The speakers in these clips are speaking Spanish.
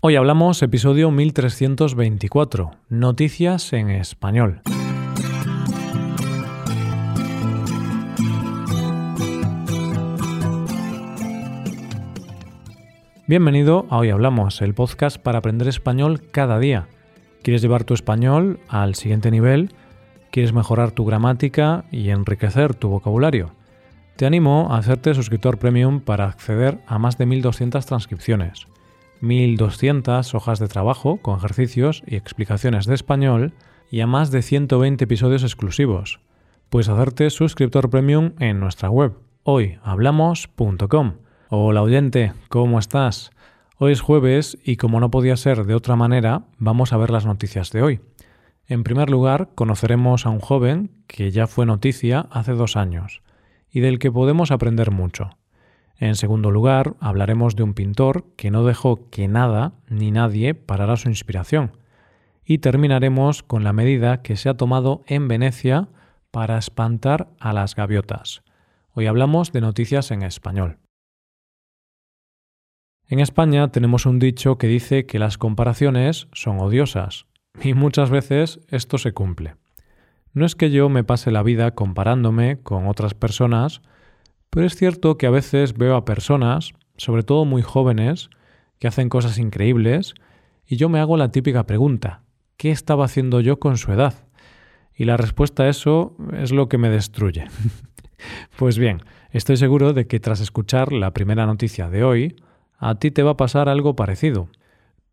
Hoy hablamos episodio 1324, Noticias en Español. Bienvenido a Hoy Hablamos, el podcast para aprender español cada día. ¿Quieres llevar tu español al siguiente nivel? ¿Quieres mejorar tu gramática y enriquecer tu vocabulario? Te animo a hacerte suscriptor premium para acceder a más de 1200 transcripciones 1.200 hojas de trabajo con ejercicios y explicaciones de español y a más de 120 episodios exclusivos. Puedes hacerte suscriptor premium en nuestra web hoyhablamos.com. Hola oyente, ¿cómo estás? Hoy es jueves y como no podía ser de otra manera, vamos a ver las noticias de hoy. En primer lugar, conoceremos a un joven que ya fue noticia hace dos años y del que podemos aprender mucho. En segundo lugar, hablaremos de un pintor que no dejó que nada ni nadie parara su inspiración. Y terminaremos con la medida que se ha tomado en Venecia para espantar a las gaviotas. Hoy hablamos de noticias en español. En España tenemos un dicho que dice que las comparaciones son odiosas, y muchas veces esto se cumple. No es que yo me pase la vida comparándome con otras personas, pero es cierto que a veces veo a personas, sobre todo muy jóvenes, que hacen cosas increíbles, y yo me hago la típica pregunta, ¿qué estaba haciendo yo con su edad? Y la respuesta a eso es lo que me destruye. pues bien, estoy seguro de que tras escuchar la primera noticia de hoy, a ti te va a pasar algo parecido.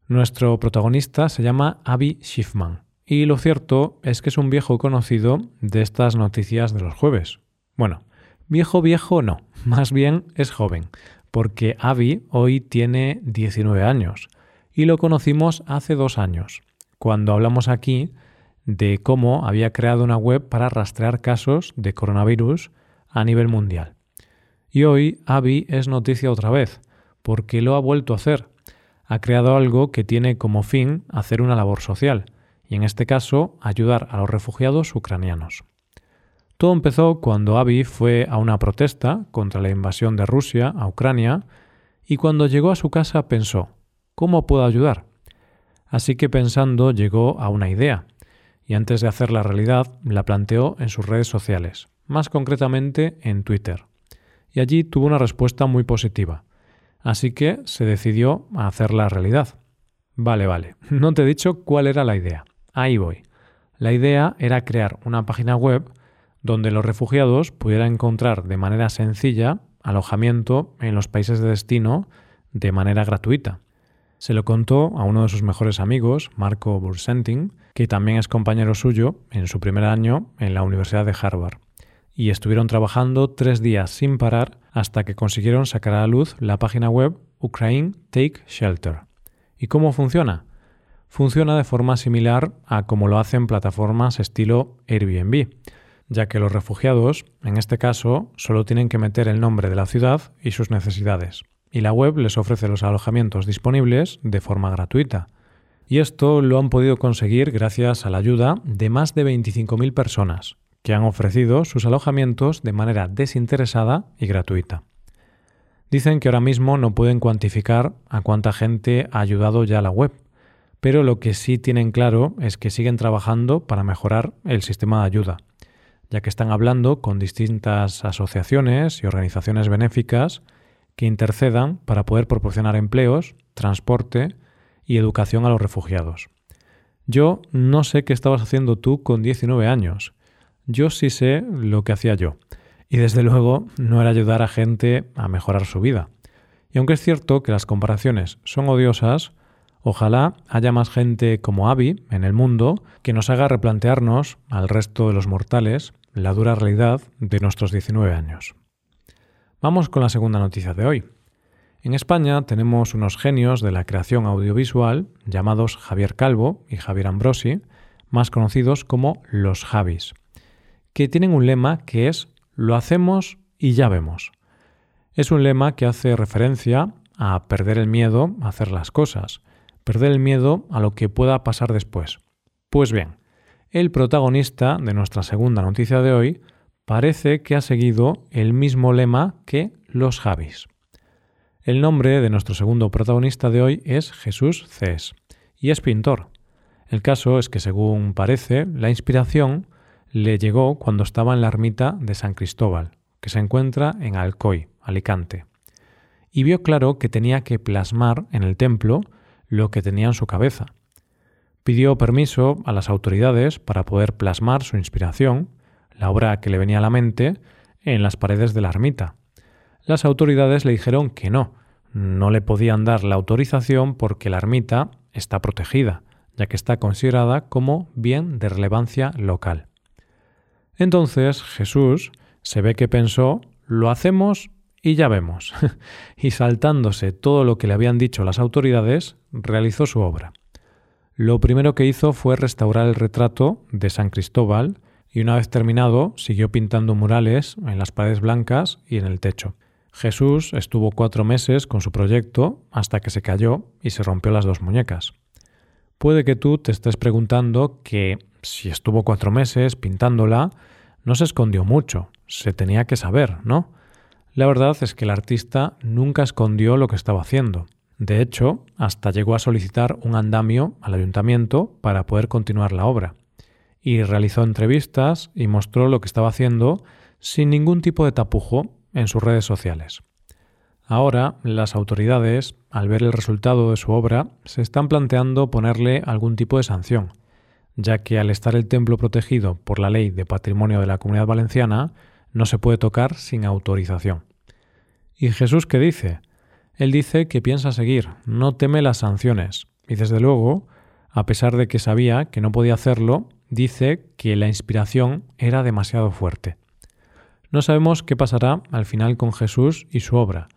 Nuestro protagonista se llama Abby Schiffman, y lo cierto es que es un viejo conocido de estas noticias de los jueves. Bueno, Viejo viejo no, más bien es joven, porque Avi hoy tiene 19 años y lo conocimos hace dos años, cuando hablamos aquí de cómo había creado una web para rastrear casos de coronavirus a nivel mundial. Y hoy Avi es noticia otra vez, porque lo ha vuelto a hacer. Ha creado algo que tiene como fin hacer una labor social, y en este caso ayudar a los refugiados ucranianos. Todo empezó cuando Avi fue a una protesta contra la invasión de Rusia a Ucrania y cuando llegó a su casa pensó, ¿cómo puedo ayudar? Así que pensando llegó a una idea y antes de hacerla realidad la planteó en sus redes sociales, más concretamente en Twitter. Y allí tuvo una respuesta muy positiva. Así que se decidió a hacerla realidad. Vale, vale, no te he dicho cuál era la idea. Ahí voy. La idea era crear una página web donde los refugiados pudieran encontrar de manera sencilla alojamiento en los países de destino de manera gratuita. Se lo contó a uno de sus mejores amigos, Marco Bursenting, que también es compañero suyo en su primer año en la Universidad de Harvard. Y estuvieron trabajando tres días sin parar hasta que consiguieron sacar a la luz la página web Ukraine Take Shelter. ¿Y cómo funciona? Funciona de forma similar a como lo hacen plataformas estilo Airbnb ya que los refugiados, en este caso, solo tienen que meter el nombre de la ciudad y sus necesidades, y la web les ofrece los alojamientos disponibles de forma gratuita. Y esto lo han podido conseguir gracias a la ayuda de más de 25.000 personas, que han ofrecido sus alojamientos de manera desinteresada y gratuita. Dicen que ahora mismo no pueden cuantificar a cuánta gente ha ayudado ya la web, pero lo que sí tienen claro es que siguen trabajando para mejorar el sistema de ayuda ya que están hablando con distintas asociaciones y organizaciones benéficas que intercedan para poder proporcionar empleos, transporte y educación a los refugiados. Yo no sé qué estabas haciendo tú con 19 años. Yo sí sé lo que hacía yo. Y desde luego no era ayudar a gente a mejorar su vida. Y aunque es cierto que las comparaciones son odiosas, Ojalá haya más gente como Abby en el mundo que nos haga replantearnos, al resto de los mortales, la dura realidad de nuestros 19 años. Vamos con la segunda noticia de hoy. En España tenemos unos genios de la creación audiovisual llamados Javier Calvo y Javier Ambrosi, más conocidos como los Javis, que tienen un lema que es lo hacemos y ya vemos. Es un lema que hace referencia a perder el miedo a hacer las cosas, perder el miedo a lo que pueda pasar después. Pues bien, el protagonista de nuestra segunda noticia de hoy parece que ha seguido el mismo lema que los Javis. El nombre de nuestro segundo protagonista de hoy es Jesús Cés y es pintor. El caso es que, según parece, la inspiración le llegó cuando estaba en la ermita de San Cristóbal, que se encuentra en Alcoy, Alicante, y vio claro que tenía que plasmar en el templo lo que tenía en su cabeza. Pidió permiso a las autoridades para poder plasmar su inspiración, la obra que le venía a la mente, en las paredes de la ermita. Las autoridades le dijeron que no, no le podían dar la autorización porque la ermita está protegida, ya que está considerada como bien de relevancia local. Entonces Jesús se ve que pensó, lo hacemos y ya vemos. y saltándose todo lo que le habían dicho las autoridades, realizó su obra. Lo primero que hizo fue restaurar el retrato de San Cristóbal y una vez terminado siguió pintando murales en las paredes blancas y en el techo. Jesús estuvo cuatro meses con su proyecto hasta que se cayó y se rompió las dos muñecas. Puede que tú te estés preguntando que si estuvo cuatro meses pintándola, no se escondió mucho, se tenía que saber, ¿no? La verdad es que el artista nunca escondió lo que estaba haciendo. De hecho, hasta llegó a solicitar un andamio al ayuntamiento para poder continuar la obra. Y realizó entrevistas y mostró lo que estaba haciendo sin ningún tipo de tapujo en sus redes sociales. Ahora, las autoridades, al ver el resultado de su obra, se están planteando ponerle algún tipo de sanción, ya que al estar el templo protegido por la ley de patrimonio de la Comunidad Valenciana, no se puede tocar sin autorización. ¿Y Jesús qué dice? Él dice que piensa seguir, no teme las sanciones, y desde luego, a pesar de que sabía que no podía hacerlo, dice que la inspiración era demasiado fuerte. No sabemos qué pasará al final con Jesús y su obra,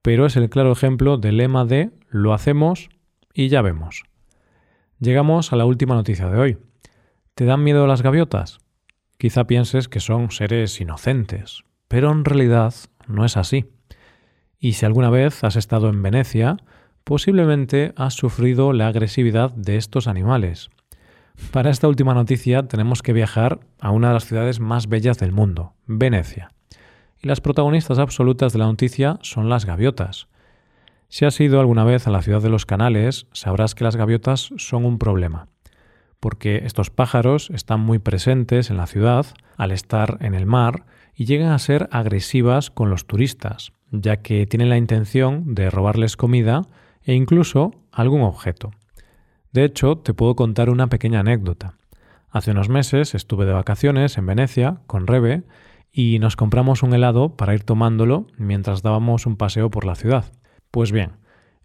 pero es el claro ejemplo del lema de lo hacemos y ya vemos. Llegamos a la última noticia de hoy. ¿Te dan miedo las gaviotas? Quizá pienses que son seres inocentes, pero en realidad no es así. Y si alguna vez has estado en Venecia, posiblemente has sufrido la agresividad de estos animales. Para esta última noticia tenemos que viajar a una de las ciudades más bellas del mundo, Venecia. Y las protagonistas absolutas de la noticia son las gaviotas. Si has ido alguna vez a la ciudad de los canales, sabrás que las gaviotas son un problema, porque estos pájaros están muy presentes en la ciudad al estar en el mar y llegan a ser agresivas con los turistas, ya que tienen la intención de robarles comida e incluso algún objeto. De hecho, te puedo contar una pequeña anécdota. Hace unos meses estuve de vacaciones en Venecia con Rebe y nos compramos un helado para ir tomándolo mientras dábamos un paseo por la ciudad. Pues bien,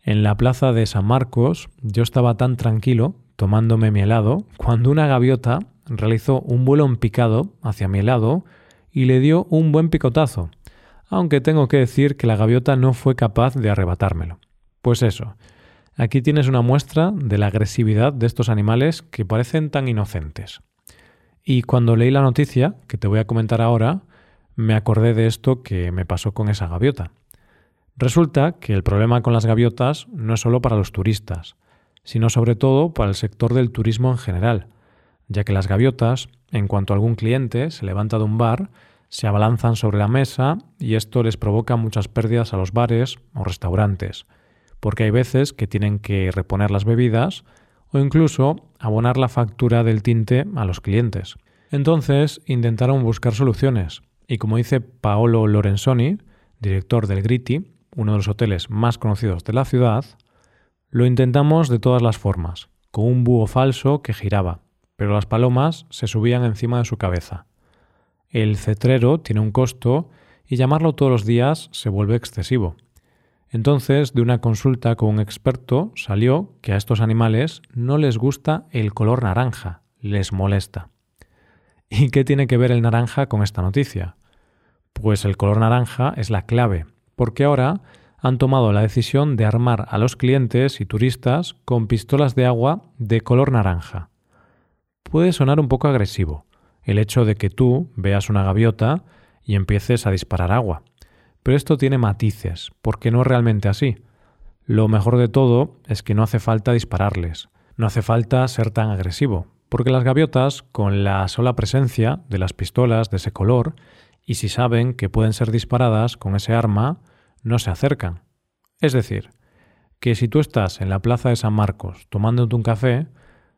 en la plaza de San Marcos yo estaba tan tranquilo tomándome mi helado cuando una gaviota realizó un vuelo en picado hacia mi helado y le dio un buen picotazo, aunque tengo que decir que la gaviota no fue capaz de arrebatármelo. Pues eso, aquí tienes una muestra de la agresividad de estos animales que parecen tan inocentes. Y cuando leí la noticia, que te voy a comentar ahora, me acordé de esto que me pasó con esa gaviota. Resulta que el problema con las gaviotas no es solo para los turistas, sino sobre todo para el sector del turismo en general, ya que las gaviotas, en cuanto algún cliente se levanta de un bar, se abalanzan sobre la mesa y esto les provoca muchas pérdidas a los bares o restaurantes, porque hay veces que tienen que reponer las bebidas o incluso abonar la factura del tinte a los clientes. Entonces intentaron buscar soluciones y como dice Paolo Lorenzoni, director del Gritti, uno de los hoteles más conocidos de la ciudad, lo intentamos de todas las formas, con un búho falso que giraba, pero las palomas se subían encima de su cabeza. El cetrero tiene un costo y llamarlo todos los días se vuelve excesivo. Entonces, de una consulta con un experto salió que a estos animales no les gusta el color naranja, les molesta. ¿Y qué tiene que ver el naranja con esta noticia? Pues el color naranja es la clave, porque ahora han tomado la decisión de armar a los clientes y turistas con pistolas de agua de color naranja. Puede sonar un poco agresivo el hecho de que tú veas una gaviota y empieces a disparar agua, pero esto tiene matices, porque no es realmente así. Lo mejor de todo es que no hace falta dispararles, no hace falta ser tan agresivo, porque las gaviotas, con la sola presencia de las pistolas de ese color, y si saben que pueden ser disparadas con ese arma, no se acercan. Es decir, que si tú estás en la plaza de San Marcos tomándote un café,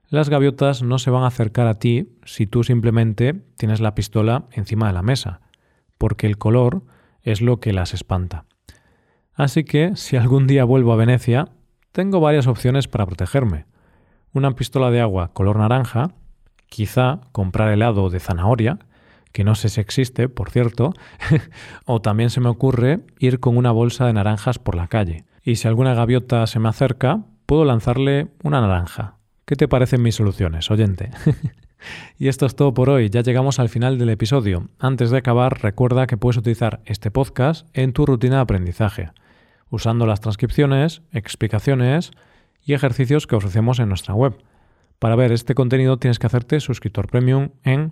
las gaviotas no se van a acercar a ti si tú simplemente tienes la pistola encima de la mesa, porque el color es lo que las espanta. Así que, si algún día vuelvo a Venecia, tengo varias opciones para protegerme. Una pistola de agua color naranja, quizá comprar helado de zanahoria, que no sé si existe, por cierto, o también se me ocurre ir con una bolsa de naranjas por la calle. Y si alguna gaviota se me acerca, puedo lanzarle una naranja. ¿Qué te parecen mis soluciones, oyente? y esto es todo por hoy, ya llegamos al final del episodio. Antes de acabar, recuerda que puedes utilizar este podcast en tu rutina de aprendizaje, usando las transcripciones, explicaciones y ejercicios que ofrecemos en nuestra web. Para ver este contenido tienes que hacerte suscriptor premium en